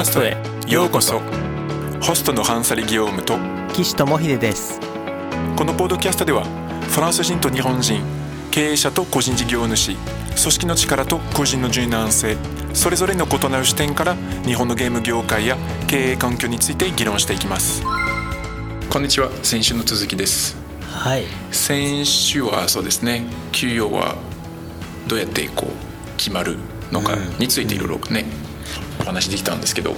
ラストへようこそ。ホストのハンサリ・ギオームと岸智秀です。このポッドキャストではフランス人と日本人経営者と個人事業主組織の力と個人の柔軟性それぞれの異なる視点から日本のゲーム業界や経営環境について議論していきます。こんにちは。先週の続きです。はい。先週はそうですね。給与はどうやってこう決まるのかについていろいろね、お話できたんですけど。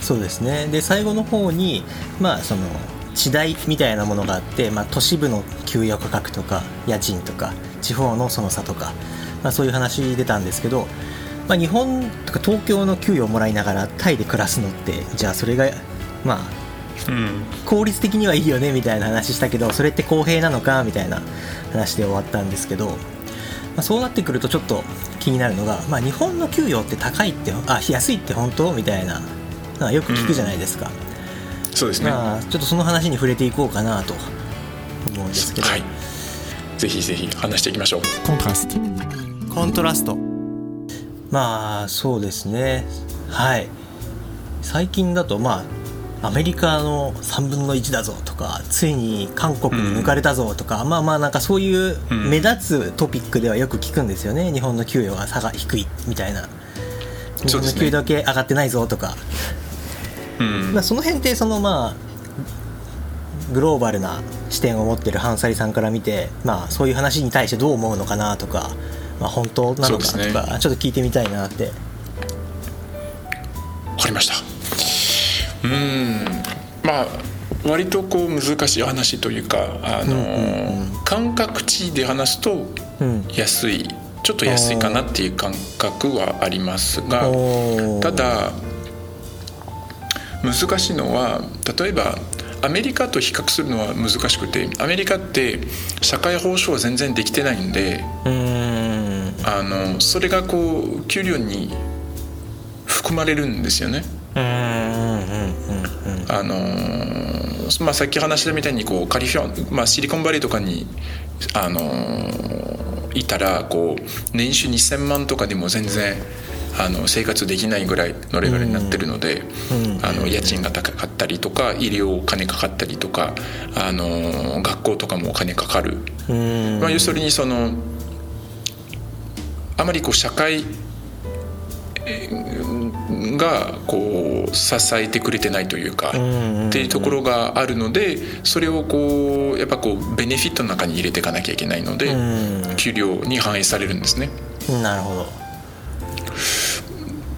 そうですね。で最後の方にまあその地代みたいなものがあって、まあ、都市部の給与価格とか家賃とか地方のその差とか、まあ、そういう話出たんですけど、まあ、日本とか東京の給与をもらいながらタイで暮らすのってじゃあそれがまあうん。効率的にはいいよねみたいな話したけどそれって公平なのかみたいな話で終わったんですけど、まあ、そうなってくるとちょっと気になるのが、まあ、日本の給与って高いってあ安いって本当？みたいなのはよく聞くじゃないですか、そうですね。まあ、ちょっとその話に触れていこうかなと思うんですけど、はい。ぜひぜひ話していきましょう。コントラスト。コントラスト。まあそうですね。はい。最近だとまあアメリカの3分の1だぞとかついに韓国に抜かれたぞとか、まあまあなんかそういううん目立つトピックではよく聞くんですよね。日本の給与が差が低いみたいな。日本の給与だけ上がってないぞとか。うん。まあ、その辺ってそのまあグローバルな視点を持ってるハンサリさんから見て、まあ、そういう話に対してどう思うのかなとか、まあ、本当なのかとか、ちょっと聞いてみたいなって。わかりましたうん。まあ割とこう難しい話というかあの、感覚値で話すとうん。安いちょっと安いかなっていう感覚はありますがただ難しいのは例えばアメリカと比較するのは難しくてアメリカって社会保障は全然できてないんであのそれがこう給料に含まれるんですよね。うんうんうんうんあのーまあ、さっき話したみたいにこうカリフォルまあ、シリコンバレーとかに、あのーいたらこう年収2,000万とかでも全然あの生活できないぐらいのレベルになってるので、うん。あの家賃が高かったりとか医療お金かかったりとか、あのー学校とかもお金かかる、うん。うんまあ、要するにそのあまりこう社会えーがこう支えてくれてないというか、っていうところがあるのでそれをこうやっぱこうベネフィットの中に入れていかなきゃいけないので、うん。給料に反映されるんですね。なるほど。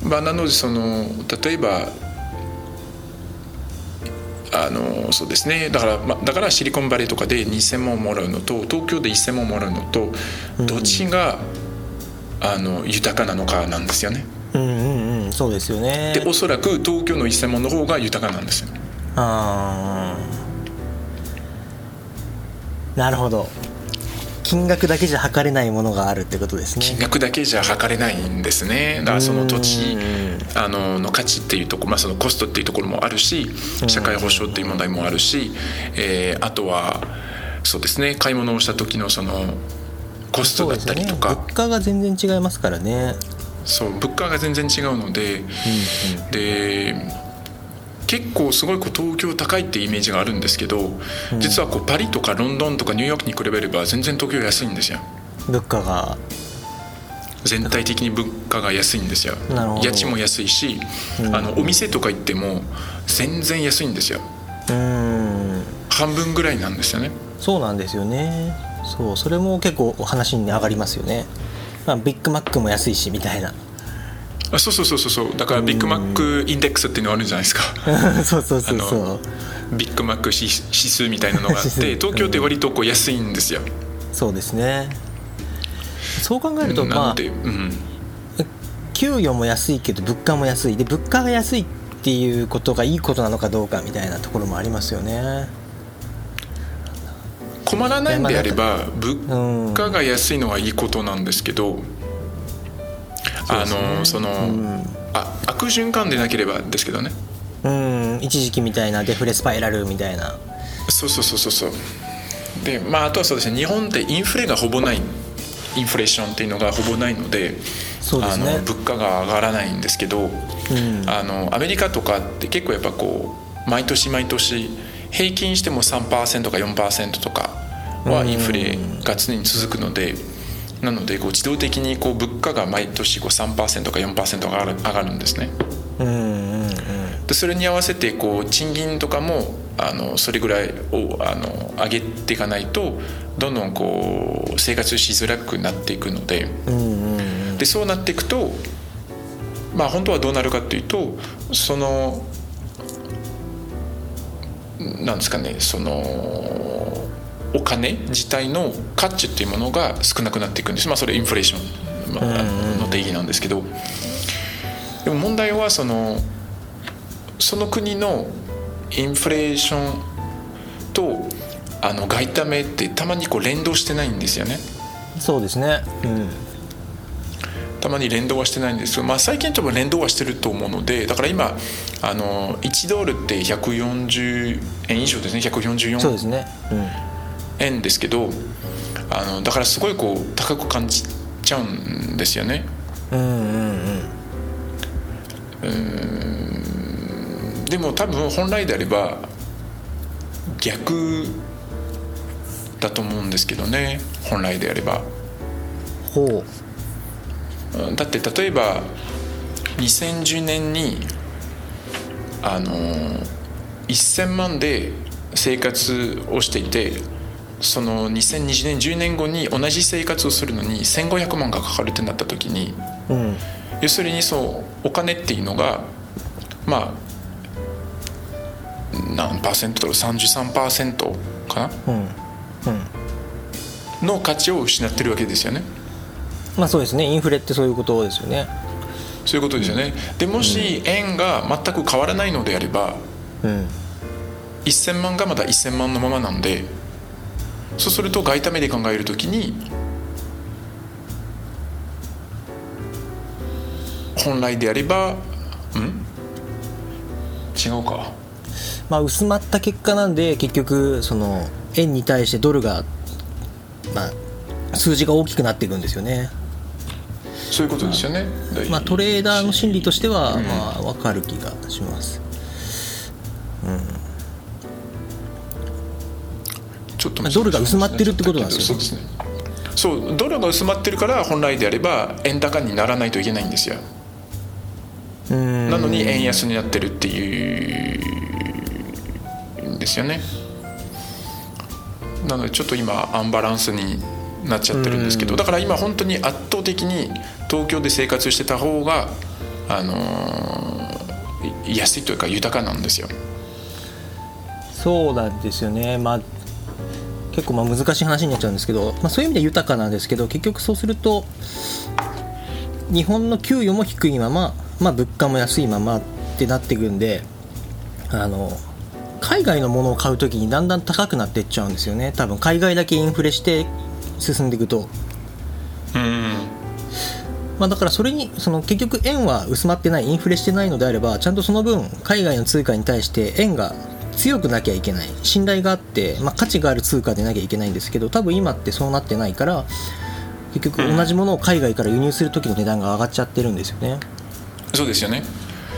まあ、なのでその例えばあのそうですね。だから、まあ、だからシリコンバレーとかで2,000万もらうのと東京で1,000万もらうのとどっちが、あの豊かなのかなんですよね。そうですよね。でおそらく東京の1,000万の方が豊かなんですよ。あー。なるほど。金額だけじゃ測れないものがあるってことですね。金額だけじゃ測れないんですね。だからその土地うん。あのの価値っていうところ、まあ、そのコストっていうところもあるし社会保障っていう問題もあるし、えーあとはそうですね買い物をした時のそのコストだったりとか。物価が全然違いますからねそう物価が全然違うので、で結構すごいこう東京高いっていうイメージがあるんですけど、実はこうパリとかロンドンとかニューヨークに比べれば全然東京安いんですよ。物価が。全体的に物価が安いんですよ。家賃も安いし、あのお店とか行っても全然安いんですよ。うーん。半分ぐらいなんですよね。そうなんですよね。そうそれも結構お話に上がりますよね、まあ、ビッグマックも安いしみたいな。あそうそうそうそうそう。だからビッグマックインデックスっていうのあるじゃないですか。そうそうそうそう。ビッグマック指指数みたいなのがあって 東京って割とこう安いんですよ、そうですね。そう考えるとなまあうん、給与も安いけど物価も安い。で物価が安いっていうことがいいことなのかどうかみたいなところもありますよね困らないんであればうん物価が安いのはいいことなんですけど、あのその、あ悪循環でなければですけどね。うん。一時期みたいなデフレスパイラルみたいな。そうそうそうそうそう。でまああとはそうですね。日本ってインフレがほぼない。インフレーションっていうのがほぼないのでね。あの物価が上がらないんですけど、うん。あのアメリカとかって結構やっぱこう毎年毎年平均しても3%か4%とかはインフレが常に続くので、なのでこう自動的にこう物価が毎年こう3%か4%上がる上がるんですね。でそれに合わせてこう賃金とかもあのそれぐらいをあの上げていかないとどんどんこう生活しづらくなっていくので。でそうなっていくとまあ本当はどうなるかっていうとそのなんですかねそのお金自体の価値っていうものが少なくなっていくんです。まあそれインフレーションまあの定義なんですけど。でも問題はそのその国のインフレーションとあの外為ってたまにこう連動してないんですよね。そうですね。うん。たまに連動はしてないんですけど、まあ、最近多分連動はしてると思うのでだから今あの1ドルって140円以上ですね。そうで144すね円ですけどあのだからすごいこう高く感じちゃうんですよね。うん。うんうんでも多分本来であれば逆だと思うんですけどね。本来であれば。ほう。うん。だって例えば2010年にあの1000万で生活をしていてその2020年10年後に同じ生活をするのに1500万がかかるってなった時にうん。要するにそうお金っていうのがまあ何パーセントだろう33%かな？うん。うん。の価値を失ってるわけですよね。まあそうですね。インフレってそういうことですよね。そういうことですよね。でもし円が全く変わらないのであればうん。1000万がまだ1000万のままなんでそうすると外為で考えるときに本来であればん？違うか。まあ薄まった結果なんで結局その円に対してドルがまあ数字が大きくなっていくんですよね。そういうことですよね。まあトレーダーの心理としてはうん。まあ分かる気がしますちょっとまあドルが薄まってるってことなんですよねそうですね。そうドルが薄まってるから本来であれば円高にならないといけないんですよ。うんなのに円安になってるっていうんですよね。なのでちょっと今アンバランスになっちゃってるんですけどだから今本当に圧倒的に東京で生活してた方が、あのーい安いというか豊かなんですよ。そうなんですよねまあ結構まあ難しい話になっちゃうんですけど、まあ、そういう意味で豊かなんですけど結局そうすると日本の給与も低いまま、まあ、物価も安いままってなっていくんであの海外のものを買う時にだんだん高くなっていっちゃうんですよね。多分海外だけインフレして進んでいくと、うん。まあ、だからそれにその結局円は薄まってないインフレしてないのであればちゃんとその分海外の通貨に対して円が強くなきゃいけない信頼があって、まあ、価値がある通貨でなきゃいけないんですけど多分今ってそうなってないから結局同じものを海外から輸入する時の値段が上がっちゃってるんですよね。そうですよね。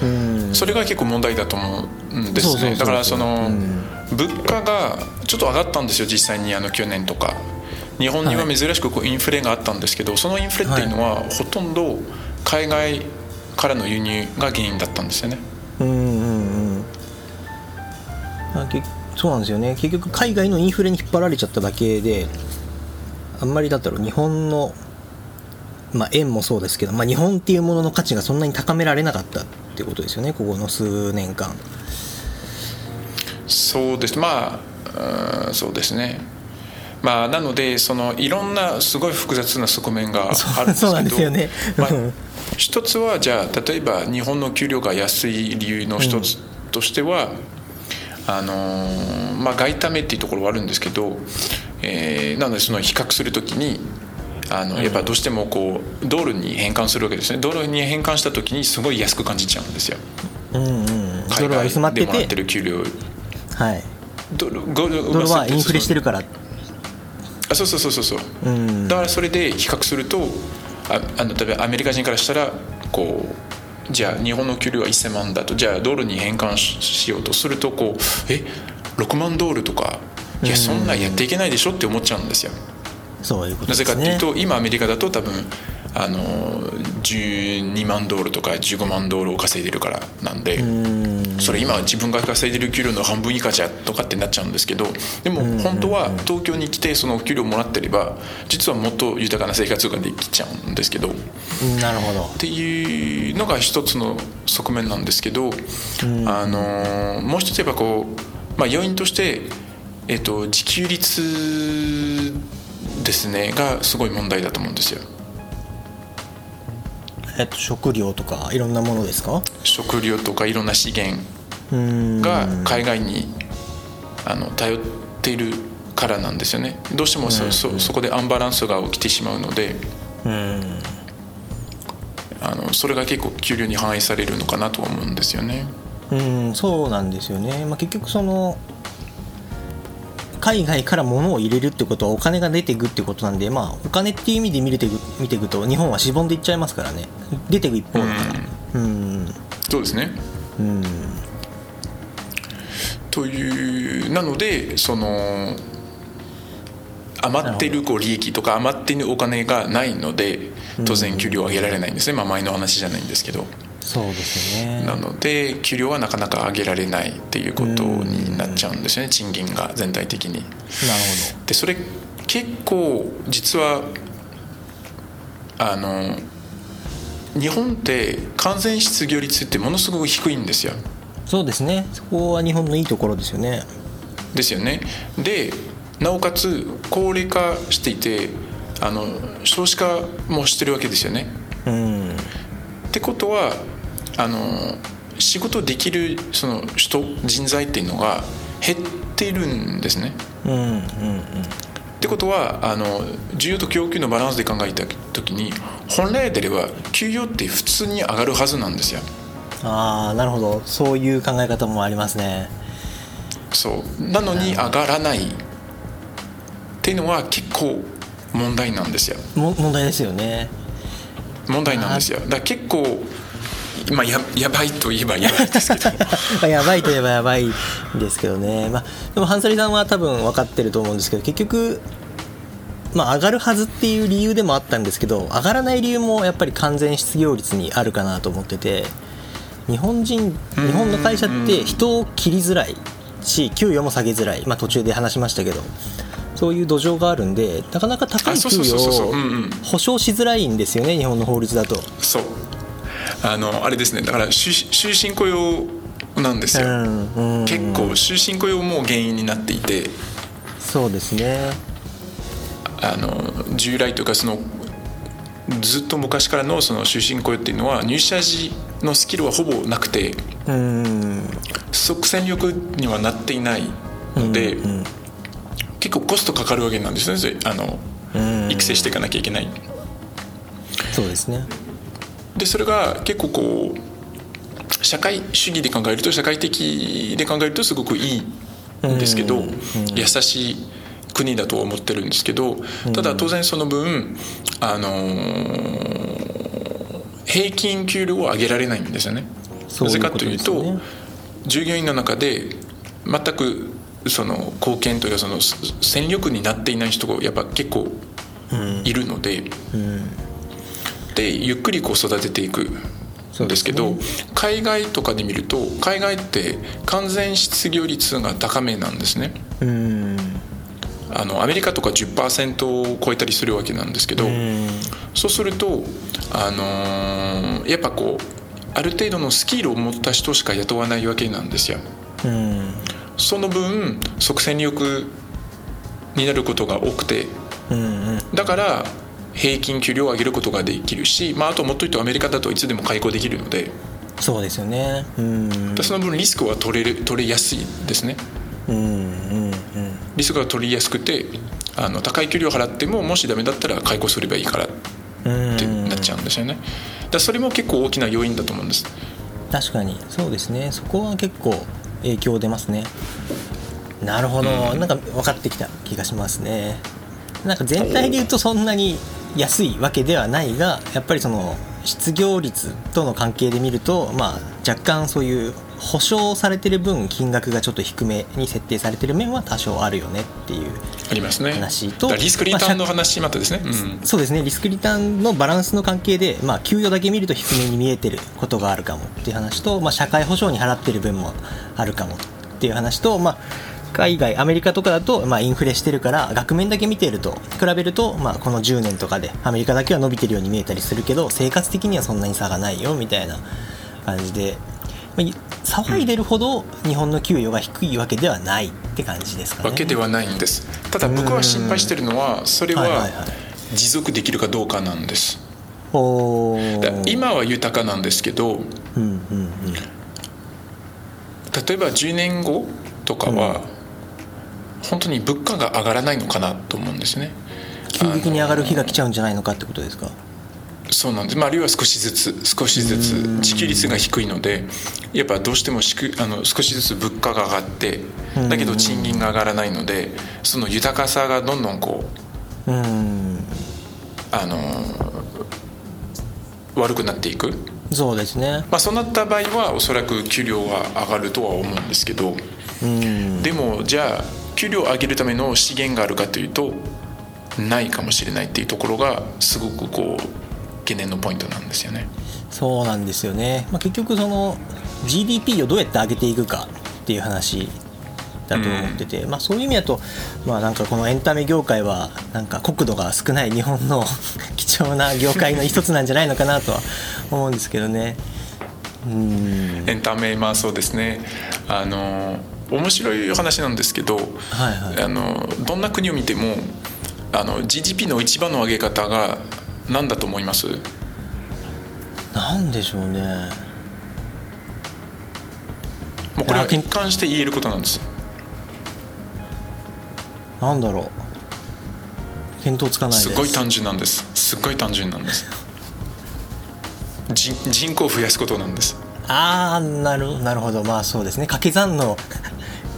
うん。それが結構問題だと思うんですね。だからその、うん。物価がちょっと上がったんですよ実際にあの去年とか。日本には珍しくこうインフレがあったんですけどそのインフレっていうのはほとんど海外からの輸入が原因だったんですよね。うんそうなんですよね。結局海外のインフレに引っ張られちゃっただけであんまりだったら日本の、まあ、円もそうですけど、まあ、日本っていうものの価値がそんなに高められなかったってことですよね。ここの数年間。そうです。まあうんそうですね。まあなのでそのいろんなすごい複雑な側面が あるんですけどね。まあうん。一つはじゃあ例えば日本の給料が安い理由の一つとしては、あのーまあ外為っていうところはあるんですけど、えーなのでその比較するときにあのやっぱどうしてもこうドルに変換するわけですね。ドルに変換した時にすごい安く感じちゃうんですよ。うんうんド海外でもらっててる給料はい。ドルドルはインフレしてるるから。あそうそうそうそうそう。うん。だからそれで比較するとああの例えばアメリカ人からしたらこうじゃあ日本の給料は1000万だとじゃあドルに変換しようとするとこうえ6万ドルとかいやそんなんやっていけないでしょって思っちゃうんですよ。そういうことなぜかっていうと今アメリカだと多分あの12万ドルとか15万ドルを稼いでるからなんでそれ今自分が稼いでる給料の半分以下じゃとかってなっちゃうんですけどでも本当は東京に来てその給料もらってれば実はもっと豊かな生活ができちゃうんですけど。っなるほど。ていうのが一つの側面なんですけどあのもう一つやっぱこう、まあ、要因として、えっと、自給率ですねがすごい問題だと思うんですよ。えっと食料とかいろんなものですか？食料とかいろんな資源が海外にあの頼っているからなんですよね。どうしてもそ,、そそこでアンバランスが起きてしまうのでうん。あのそれが結構給料に反映されるのかなとは思うんですよね。うんそうなんですよね、まあ、結局その海外から物を入れるってことはお金が出ていくってことなんで、まあ、お金っていう意味で見れて見ていくと日本はしぼんでいっちゃいますからね。出ていく一方だからうん。そうですね。うん。というなのでその余っているこう利益とか余っているお金がないので当然給料を上げられないんですね、まあ、前の話じゃないんですけどそうですよね。なので給料はなかなか上げられないっていうことになっちゃうんですよね。賃金が全体的に。なるでそれ結構実はあの日本って完全失業率ってものすごく低いんですよ。ほどそうですね。そこは日本のいいところですよね。ですよね。でなおかつ高齢化していてあの少子化もしてるわけですよね。うん。ってことはあの仕事できるその人人材っていうのが減っているんですね。うんうんうん。ってことはあの需要と供給のバランスで考えた時に本来であれば給与って普通に上がるはずなんですよ。ああなるほど。そういう考え方もありますね。そう。なのに上がらないっていうのは結構問題なんですよ。も問題ですよね。問題なんですよ。だ結構まあややばいといえばやばいですけど。まあ やばいといえばやばいんですけどね、まあ、でもハンサリさんは多分分かってると思うんですけど結局、まあ、上がるはずっていう理由でもあったんですけど上がらない理由もやっぱり完全失業率にあるかなと思ってて日本人日本の会社って人を切りづらいし給与も下げづらい、まあ、途中で話しましたけど。そういう土壌があるんでなかなか高い給与を保証しづらいんですよね日本の法律だと。そうあのあれですね。だから終終身雇用なんですよ、うんうん。結構終身雇用も原因になっていて。そうですね。あの従来というかそのずっと昔からのその終身雇用っていうのは入社時のスキルはほぼなくてうん。即戦力にはなっていないので、結構コストかかるわけなんですね。あのうん。育成していかなきゃいけない。そうですねでそれが結構こう社会主義で考えると社会的で考えるとすごくいいんですけど、うん優しい国だと思ってるんですけどただ当然その分あのー平均給料を上げられないんですよね。なぜかというと従業員の中で全くその貢献というかその戦力になっていない人がやっぱ結構いるので、でゆっくりこう育てていくんですけど海外とかで見ると海外って完全失業率が高めなんですね。うん。あのアメリカとか10%を超えたりするわけなんですけど、うん。そうすると、あのーやっぱこうある程度のスキルを持った人しか雇わないわけなんですよ。うん。その分即戦力になることが多くて。だから平均給料を上げることができるし、まあ、あともっと言うとアメリカだといつでも解雇できるので。そうですよね。うん。でその分リスクは取れる取れやすいですね。うんうんリスクが取りやすくてあの高い給料を払ってももしダメだったら解雇すればいいからっうん。てなっちゃうんですよね。だそれも結構大きな要因だと思うんです。確かに。そうですね。そこは結構影響出ますね。なるほど、なんか分かってきた気がしますねなんか全体で言うとそんなに安いわけではないがやっぱりその失業率との関係で見ると、まあ、若干そういう保証されてる分金額がちょっと低めに設定されてる面は多少あるよねっていうありますね。話とだからリスクリターンの話またですね、うん。そうですねリスクリターンのバランスの関係で、まあ、給与だけ見ると低めに見えてることがあるかもっていう話と、まあ、社会保障に払ってる分もあるかもっていう話と、まあ、海外アメリカとかだと、まあ、インフレしてるから額面だけ見てると比べると、まあ、この10年とかでアメリカだけは伸びてるように見えたりするけど生活的にはそんなに差がないよみたいな感じで、まあ、騒いでるほど日本の給与が低いわけではないって感じですかね。わけではないんです。ただ僕は心配してるのはそれは持続できるかどうかなんです。今は豊かなんですけどうんうんうん。例えば10年後とかは、本当に物価が上がらないのかなと思うんですね。急激に上がる日が来ちゃうんじゃないのかってことですか？そうなんです、まあ、あるいは少しずつ少しずつ自給率が低いのでやっぱどうしてもしくあの少しずつ物価が上がってだけど賃金が上がらないのでその豊かさがどんどんこううん。あの悪くなっていく、そうですね。まあ、そうなった場合はおそらく給料は上がるとは思うんですけど。うん。でもじゃあ給料を上げるための資源があるかというとないかもしれないっていうところがすごくこう懸念のポイントなんですよね。そうなんですよね、まあ、結局その GDP をどうやって上げていくかっていう話だと思ってて、まあ、そういう意味だと、まあ、なんかこのエンタメ業界はなんか国土が少ない日本の 貴重な業界の一つなんじゃないのかなとは思うんですけどね。うんエンタメまあそうですねあの面白い話なんですけど、はいはい。あのどんな国を見てもあの GDP の一番の上げ方が何だと思います？なんでしょうね。もうこれは一貫して言えることなんです。なんだろう。見当つかないです。すごい単純なんです。すっごい単純なんです。人人口を増やすことなんです。ああなるなるほど。まあそうですね。掛け算の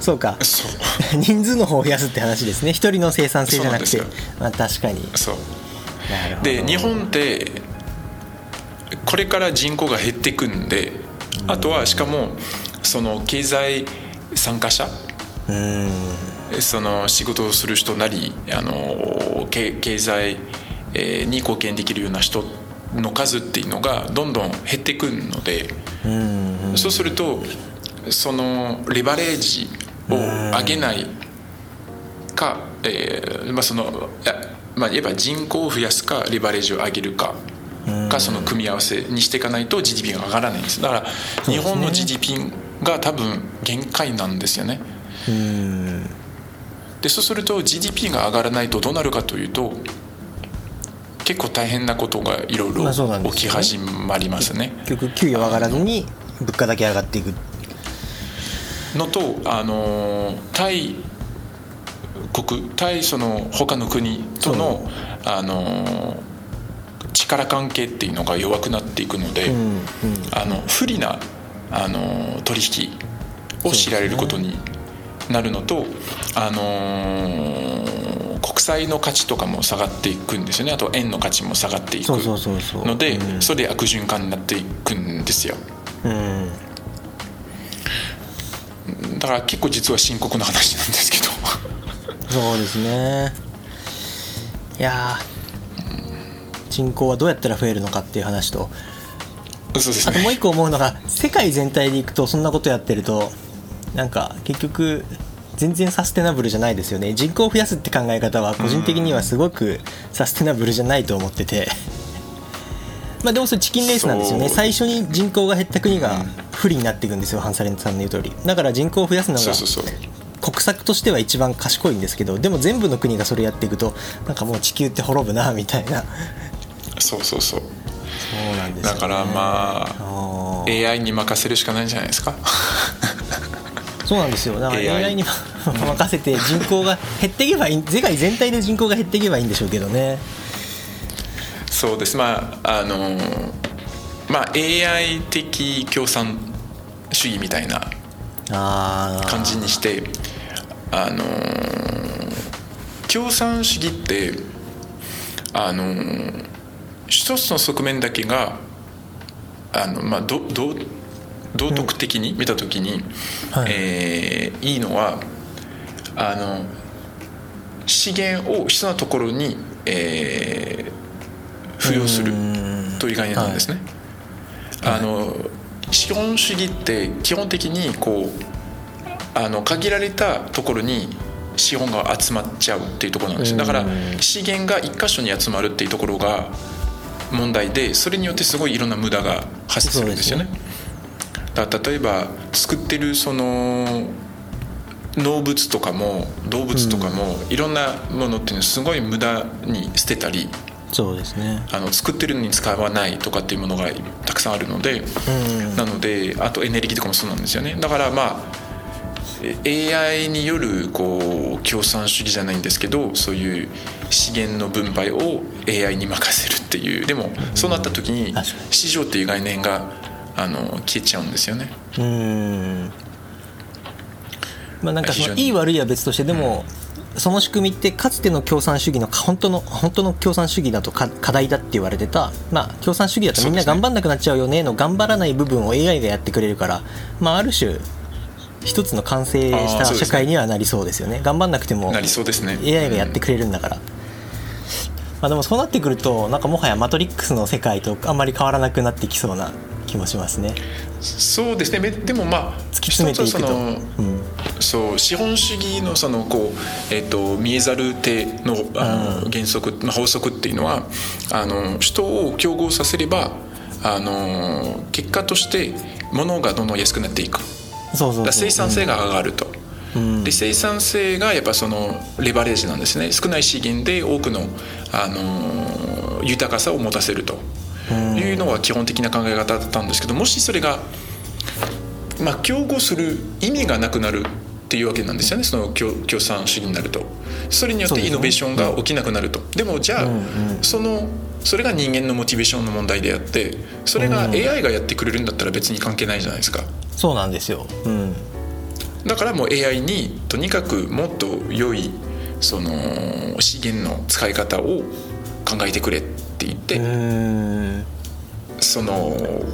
そうか。そう。人数の方を増やすって話ですね。一人の生産性じゃなくて。まあ確かに。そう。で日本ってこれから人口が減っていくんであとはしかもその経済参加者その仕事をする人なりあの経経済えーに貢献できるような人の数っていうのがどんどん減っていくのでそうするとそのレバレージを上げないか、えーまあそのいやまあ、言えば人口を増やすかレバレージを上げるかかその組み合わせにしていかないと GDP が上がらないんです。だから日本の GDP が多分限界なんですよね。でそうすると GDP が上がらないとどうなるかというと結構大変なことがいろいろ起き始まりますね。結局給与上がらずに物価だけ上がっていくのとあの対国対その他の国とのあの力関係っていうのが弱くなっていくので、うんうん。あの不利なあの取引を知られることになるのと、あの国債の価値とかも下がっていくんですよね。あと円の価値も下がっていくのでうん。それで悪循環になっていくんですよ。うんだから結構実は深刻な話なんですけど。そうですね。いやー。人口はどうやったら増えるのかっていう話と。そうですね。あともう一個思うのが世界全体でいくとそんなことやってるとなんか結局全然サステナブルじゃないですよね。人口を増やすって考え方は個人的にはすごくサステナブルじゃないと思っててまあでもそれチキンレースなんですよね。最初に人口が減った国が不利になっていくんですよハンサレンさんの言う通り。だから人口を増やすのが国策としては一番賢いんですけどでも全部の国がそれやっていくとなんかもう地球って滅ぶなみたいな。そうそうそう。そうなんですよ、ね、だからまあ AI に任せるしかないんじゃないですか？そうなんですよ。だから AI AI に 任せて人口が減っていけばいい世界全体で人口が減っていけばいいんでしょうけどねそうです。まああのまあ AI 的共産主義みたいな感じにしてあの共産主義ってあの一つの側面だけがあの、まあ、どど道徳的に見た時に、はい。えーいいのはあの資源を必要なところに、えー付与するうん。という概念なんですね。あの資本主義って基本的にこうあの限られたところに資本が集まっちゃうっていうところなんです。よだからうん資源が一箇所に集まるっていうところが問題でそれによってすごいいろんな無駄が発生するんですよね。だ例えば作ってるその農物とかも動物とかもいろんなものっていうのはすごい無駄に捨てたりそうですね。あの作ってるのに使わないとかっていうものがたくさんあるので、うんなのであとエネルギーとかもそうなんですよね。だからまあえ AI によるこう共産主義じゃないんですけどそういう資源の分配を AI に任せるっていう。でもそうなった時に市場っていう概念があの消えちゃうんですよね。うん。まあなんかそのいい悪いは別としてでも、その仕組みってかつての共産主義の本当の本当の共産主義だとか課題だって言われてた、まあ、共産主義だとみんな頑張んなくなっちゃうよねの頑張らない部分を AI がやってくれるから、まあ、ある種一つの完成した社会にはなりそうですよね。頑張んなくてもなりそうですね。AI がやってくれるんだから、まあ、でもそうなってくるとなんかもはやマトリックスの世界とあんまり変わらなくなってきそうな気もしますね。そうですね。めでもまあ突き詰めていくと、うん、そう資本主義のそのこう、えっと見えざる手のあの原則、まあ、法則っていうのはあの人を競合させればあの結果として物がどんどん安くなっていく。そうそうそう。だから生産性が上がると。うん。で生産性がやっぱそのレバレージなんですね。少ない資源で多くの、あの豊かさを持たせると。いうのが基本的な考え方だったんですけどもしそれが、まあ、競合する意味がなくなるっていうわけなんですよねその共共産主義になると。それによってイノベーションが起きなくなると。でもじゃあ、そのそれが人間のモチベーションの問題であってそれが AI がやってくれるんだったら別に関係ないじゃないですか。そうなんですよ、うん、だからもう AI にとにかくもっと良いその資源の使い方を考えてくれって言って、その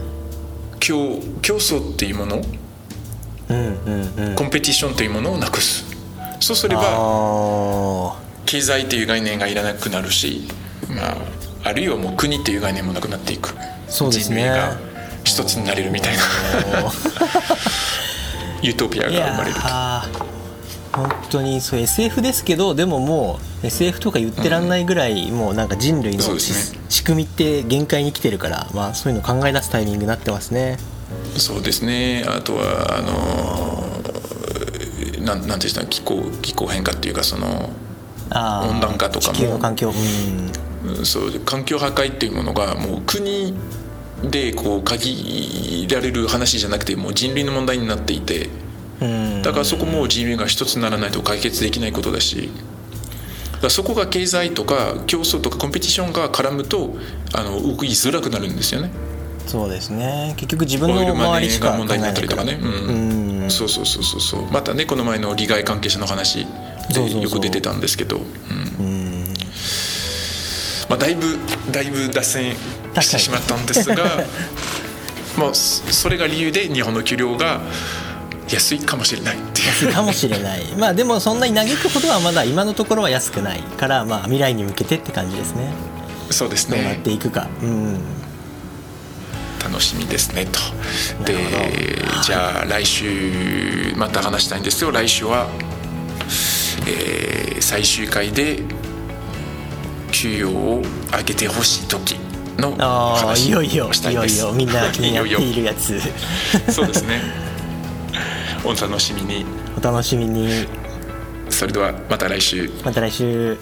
競競争っていうものコンペティションというものをなくす。そうすればあ経済という概念がいらなくなるし、まあ、あるいはもう国っていう概念もなくなっていく。そうですね。人類が一つになれるみたいな。ユートピアが生まれると。ー。本当にそう SF ですけどでももう SF とか言ってらんないぐらい、もうなんか人類のね。仕組みって限界に来てるから、まあ、そういうの考え出すタイミングになってますねそうですね。あとはあのなんなんていうんですか気候気候変化っていうかその温暖化とかも。環境。うん。うんそう環境破壊っていうものがもう国でこう限られる話じゃなくてもう人類の問題になっていてうん。だからそこも人類が一つにならないと解決できないことだしだそこが経済とか競争とかコンペティションが絡むとあの動きづらくなるんですよね。そうですね。結局自分の周りしか問題になったりとかね、うん。うん、そうそうそうそうそう。またねこの前の利害関係者の話でよく出てたんですけど、うん。うん。まあ、だいぶだいぶ脱線してしまったんですが まあそそれが理由で日本の給料が安いかもしれないっていう。かもしれない。まあでもそんなに嘆くほどはまだ今のところは安くないからまあ未来に向けてって感じですね。そうですどうなっねていくか、うん楽しみですねと。でじゃあ来週また話したいんですよ。来週は、えー最終回で給与を上げてほしい時のああい話よいよをしたいです。いよいよみんな気になっているやつ。そうですね。お楽しみに。お楽しみに。それではまた来週。また来週